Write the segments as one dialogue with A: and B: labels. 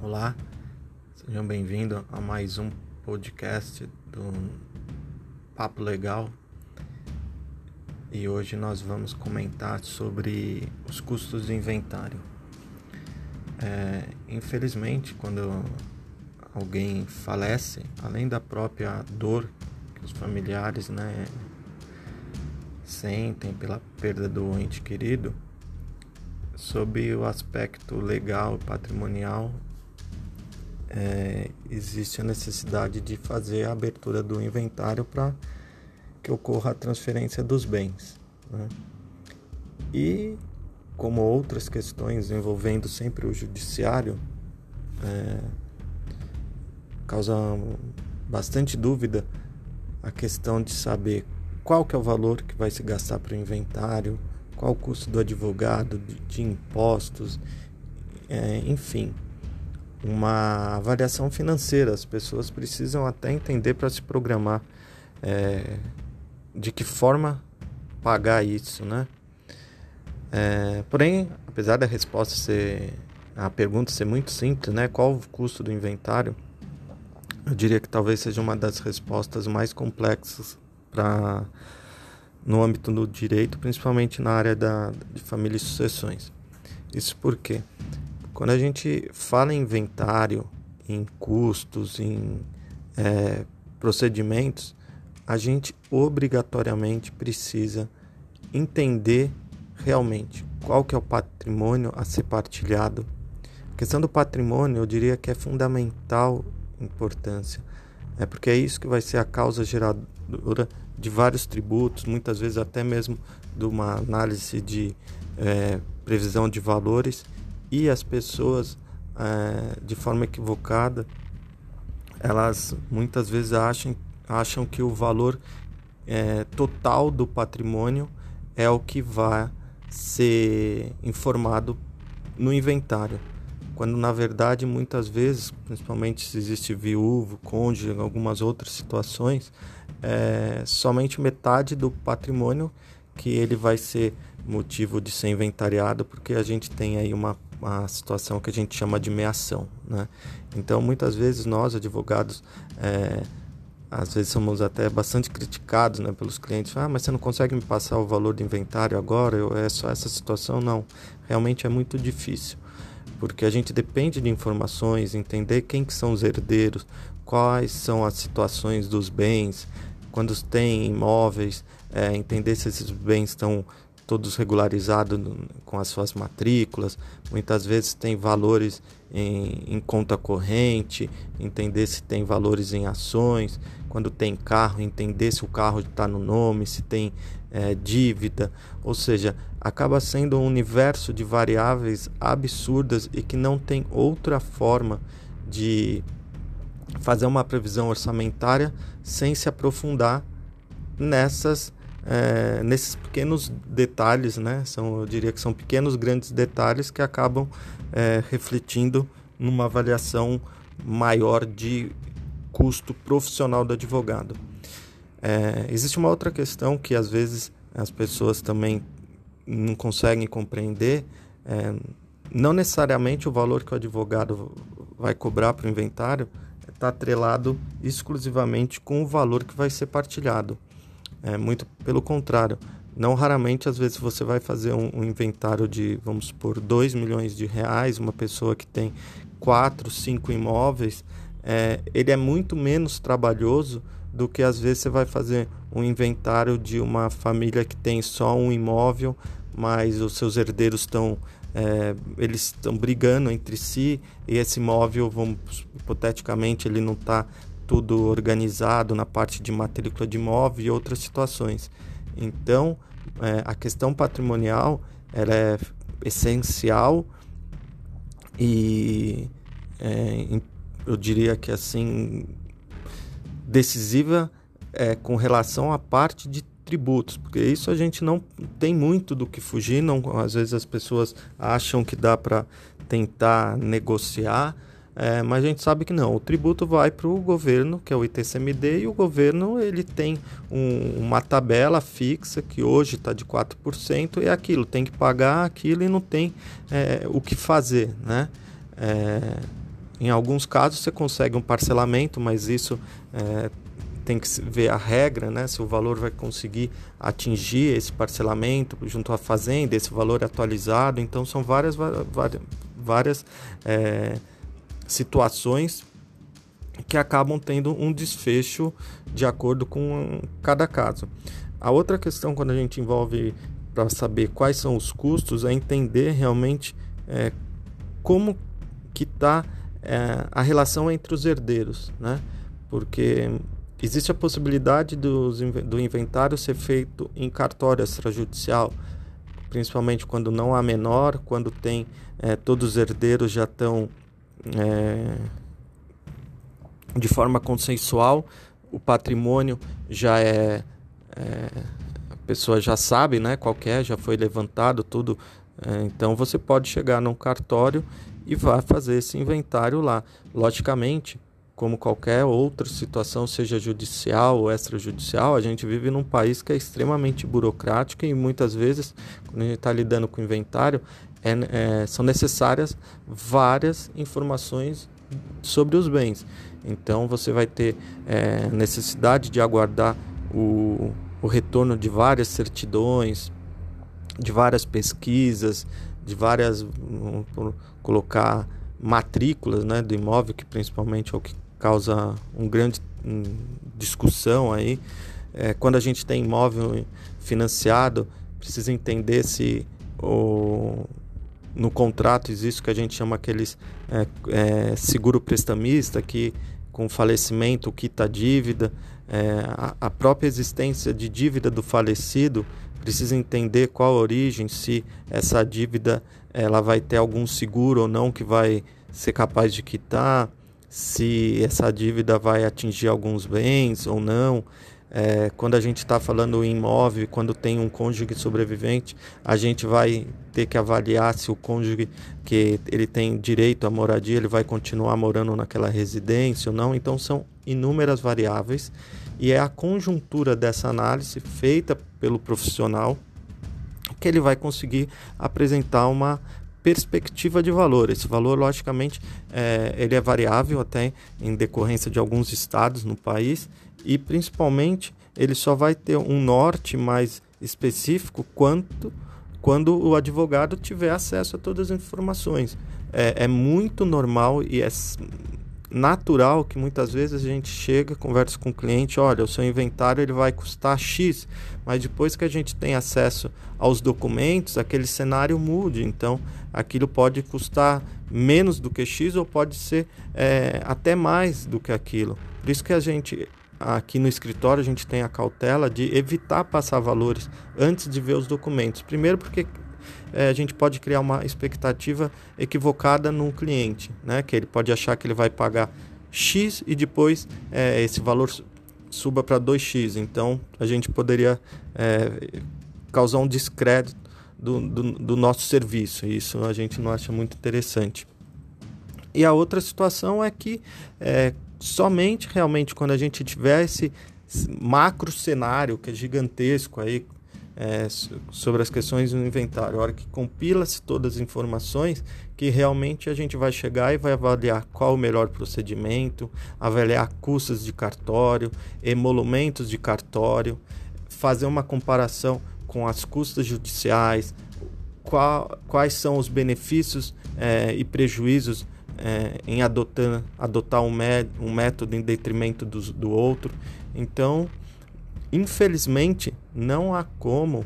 A: Olá, sejam bem-vindos a mais um podcast do Papo Legal. E hoje nós vamos comentar sobre os custos do inventário. É, infelizmente, quando alguém falece, além da própria dor que os familiares né, sentem pela perda do ente querido, sob o aspecto legal e patrimonial, é, existe a necessidade de fazer a abertura do inventário para que ocorra a transferência dos bens. Né? E, como outras questões envolvendo sempre o judiciário, é, causa bastante dúvida a questão de saber qual que é o valor que vai se gastar para o inventário, qual o custo do advogado, de, de impostos, é, enfim uma avaliação financeira. As pessoas precisam até entender para se programar é, de que forma pagar isso, né? É, porém, apesar da resposta ser a pergunta ser muito simples, né? Qual o custo do inventário? Eu diria que talvez seja uma das respostas mais complexas para no âmbito do direito, principalmente na área da, de família e sucessões. Isso porque quando a gente fala em inventário, em custos, em é, procedimentos, a gente obrigatoriamente precisa entender realmente qual que é o patrimônio a ser partilhado. A questão do patrimônio, eu diria que é fundamental importância, é porque é isso que vai ser a causa geradora de vários tributos, muitas vezes até mesmo de uma análise de é, previsão de valores e as pessoas é, de forma equivocada elas muitas vezes acham, acham que o valor é, total do patrimônio é o que vai ser informado no inventário. Quando na verdade muitas vezes, principalmente se existe viúvo, cônjuge, algumas outras situações, é somente metade do patrimônio que ele vai ser motivo de ser inventariado, porque a gente tem aí uma uma situação que a gente chama de meação. Né? Então, muitas vezes nós, advogados, é, às vezes somos até bastante criticados né, pelos clientes. Ah, mas você não consegue me passar o valor do inventário agora? Eu, é só essa situação? Não, realmente é muito difícil. Porque a gente depende de informações, entender quem que são os herdeiros, quais são as situações dos bens, quando tem imóveis, é, entender se esses bens estão todos regularizados com as suas matrículas, muitas vezes tem valores em, em, conta corrente, entender se tem valores em ações, quando tem carro, entender se o carro está no nome, se tem é, dívida, ou seja, acaba sendo um universo de variáveis absurdas e que não tem outra forma de fazer uma previsão orçamentária sem se aprofundar nessas é, nesses pequenos detalhes, né? São, eu diria que são pequenos grandes detalhes que acabam é, refletindo numa avaliação maior de custo profissional do advogado. É, existe uma outra questão que às vezes as pessoas também não conseguem compreender. Não necessariamente o valor que o advogado vai cobrar para o inventário está atrelado exclusivamente com o valor que vai ser partilhado. É muito pelo contrário. Não raramente, às vezes, você vai fazer um, um inventário de, vamos supor, 2 milhões de reais, uma pessoa que tem 4, 5 imóveis, é, ele é muito menos trabalhoso do que às vezes você vai fazer um inventário de uma família que tem só um imóvel, mas os seus herdeiros estão é, eles estão brigando entre si e esse imóvel, vamos hipoteticamente, ele não está tudo organizado na parte de matrícula de imóvel e outras situações. Então, é, a questão patrimonial ela é essencial e é, eu diria que assim decisiva é, com relação à parte de tributos, porque isso a gente não tem muito do que fugir, não, às vezes as pessoas acham que dá para tentar negociar, é, mas a gente sabe que não. O tributo vai para o governo, que é o ITCMD, e o governo ele tem um, uma tabela fixa que hoje está de 4%, e é aquilo, tem que pagar aquilo e não tem é, o que fazer. Né? É, Em alguns casos você consegue um parcelamento, mas isso é, tem que ver a regra, né? Se o valor vai conseguir atingir esse parcelamento junto à fazenda, esse valor atualizado. Então são várias, várias, várias é, situações que acabam tendo um desfecho de acordo com cada caso. A outra questão quando a gente envolve para saber quais são os custos é entender realmente é, como que está é, a relação entre os herdeiros, né? Porque existe a possibilidade dos, do inventário ser feito em cartório extrajudicial, principalmente quando não há menor, quando tem é, todos os herdeiros já estão é, de forma consensual, o patrimônio já é, é, a pessoa já sabe, né, qual é, já foi levantado tudo, então você pode chegar num cartório e vai fazer esse inventário lá. Logicamente, como qualquer outra situação, seja judicial ou extrajudicial, a gente vive num país que é extremamente burocrático e muitas vezes, quando a gente está lidando com inventário, é, é, são necessárias várias informações sobre os bens. Então você vai ter é, necessidade de aguardar o, o retorno de várias certidões, de várias pesquisas, de várias, vamos colocar matrículas né, do imóvel, que principalmente é o que causa um grande um, discussão aí. É, quando a gente tem imóvel financiado, precisa entender se o, no contrato existe o que a gente chama aqueles é, é, seguro prestamista, que com falecimento quita a dívida, é, a, a, própria existência de dívida do falecido precisa entender qual a origem, se essa dívida ela vai ter algum seguro ou não que vai ser capaz de quitar, se essa dívida vai atingir alguns bens ou não. É, quando a gente está falando em imóvel, quando tem um cônjuge sobrevivente, a gente vai ter que avaliar se o cônjuge que ele tem direito à moradia, ele vai continuar morando naquela residência ou não. Então são inúmeras variáveis e é a conjuntura dessa análise feita pelo profissional que ele vai conseguir apresentar uma perspectiva de valor. Esse valor, logicamente, é, ele é variável até em decorrência de alguns estados no país e principalmente ele só vai ter um norte mais específico quanto quando o advogado tiver acesso a todas as informações. É, é muito normal e é natural que muitas vezes a gente chega, conversa com o cliente, olha, o seu inventário ele vai custar X, mas depois que a gente tem acesso aos documentos, aquele cenário mude. Então, aquilo pode custar menos do que X ou pode ser é, até mais do que aquilo. Por isso que a gente aqui no escritório a gente tem a cautela de evitar passar valores antes de ver os documentos. Primeiro porque é, a gente pode criar uma expectativa equivocada no cliente, né? Que ele pode achar que ele vai pagar X e depois é, esse valor suba para 2x. Então a gente poderia é, causar um descrédito do, do, do, nosso serviço. Isso a gente não acha muito interessante. E a outra situação é que é, somente realmente quando a gente tiver esse macro cenário que é gigantesco aí é, sobre as questões do inventário, a hora que compila-se todas as informações, que realmente a gente vai chegar e vai avaliar qual o melhor procedimento, avaliar custos de cartório, emolumentos de cartório, fazer uma comparação com as custas judiciais, qual, quais são os benefícios é, e prejuízos é, em adotar, adotar um, um, método em detrimento do, do outro. Então, infelizmente, não há como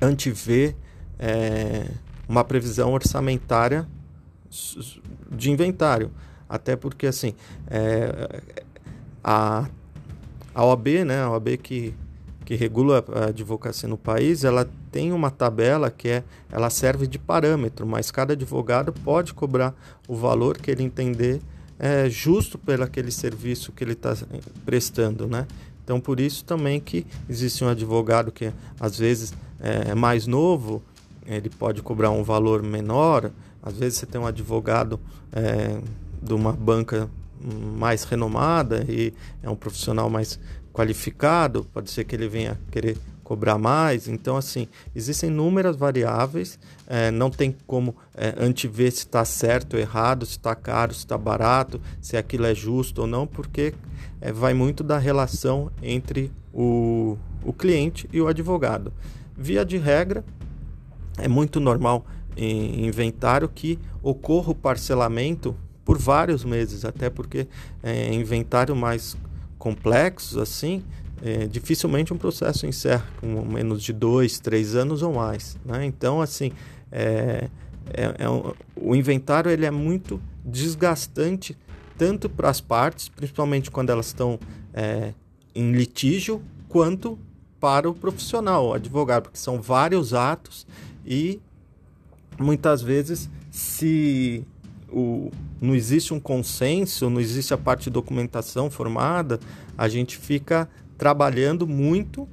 A: antever é, uma previsão orçamentária de inventário. Até porque, assim, é, a, a OAB, né, a OAB que, que regula a advocacia no país, ela tem uma tabela que é, ela serve de parâmetro, mas cada advogado pode cobrar o valor que ele entender é, justo pelo aquele serviço que ele está prestando, né? Então, por isso também que existe um advogado que às vezes é mais novo, ele pode cobrar um valor menor. Às vezes você tem um advogado é, de uma banca mais renomada e é um profissional mais qualificado, pode ser que ele venha querer cobrar mais. Então, assim, existem inúmeras variáveis, é, não tem como é, antever se está certo ou errado, se está caro, se está barato, se aquilo é justo ou não, porque é, vai muito da relação entre o, o cliente e o advogado. Via de regra, é muito normal em inventário que ocorra o parcelamento por vários meses, até porque é, inventário mais complexos assim, é, dificilmente um processo encerra com menos de dois, três anos ou mais. Né? Então, assim, é, é, é um, o inventário ele é muito desgastante tanto para as partes, principalmente quando elas estão é, em litígio, quanto para o profissional, o advogado, porque são vários atos e muitas vezes se o, não existe um consenso, não existe a parte de documentação formada, a gente fica trabalhando muito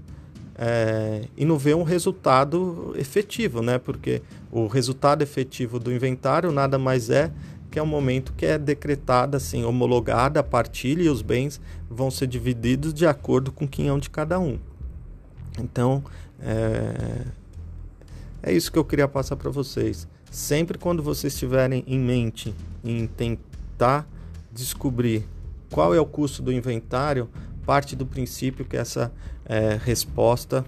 A: é, e não vê um resultado efetivo, né? Porque o resultado efetivo do inventário nada mais é que é o momento que é decretada, assim, homologada a partilha e os bens vão ser divididos de acordo com quem é um de cada um. Então, é, é isso que eu queria passar para vocês. Sempre quando vocês tiverem em mente em tentar descobrir qual é o custo do inventário, parte do princípio que essa é, resposta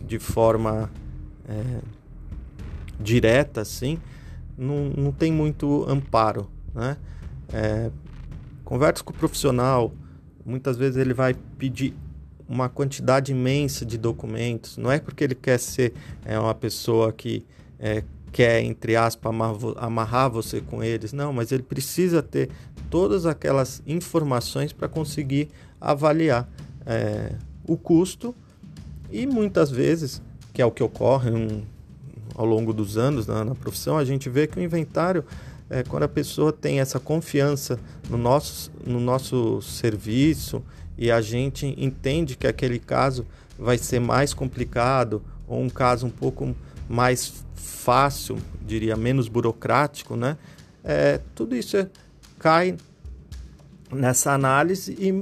A: de forma é, direta assim não, não tem muito amparo né? É, converse com o profissional muitas vezes ele vai pedir uma quantidade imensa de documentos. Não é porque ele quer ser é, uma pessoa que é, quer entre aspas amarrar você com eles não mas ele precisa ter todas aquelas informações para conseguir avaliar é, o custo e muitas vezes, que é o que ocorre um, ao longo dos anos na, na, profissão, a gente vê que o inventário, é, quando a pessoa tem essa confiança no nosso, no nosso serviço e a gente entende que aquele caso vai ser mais complicado ou um caso um pouco mais fácil, diria menos burocrático, né? É, tudo isso é, cai nessa análise e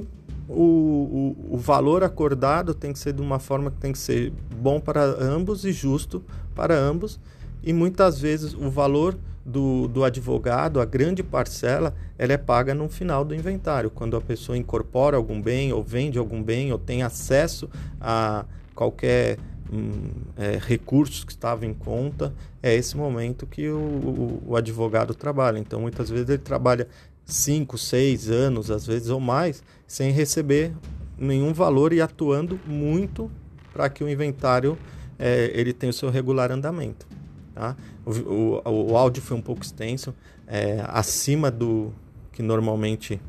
A: o, o, o, valor acordado tem que ser de uma forma que tem que ser bom para ambos e justo para ambos. E muitas vezes o valor do, do advogado, a grande parcela, ela é paga no final do inventário, quando a pessoa incorpora algum bem, ou vende algum bem, ou tem acesso a qualquer hum, é, recurso que estava em conta, é esse momento que o, o, o advogado trabalha. Então, muitas vezes ele trabalha 5, 6 anos, às vezes ou mais, sem receber nenhum valor e atuando muito para que o inventário é, ele tenha o seu regular andamento. Tá? O, o, o áudio foi um pouco extenso, é, acima do que normalmente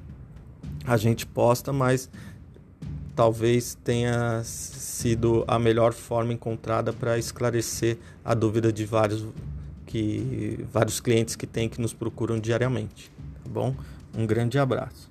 A: a gente posta, mas talvez tenha sido a melhor forma encontrada para esclarecer a dúvida de vários que vários clientes que têm que nos procuram diariamente bom? Um grande abraço.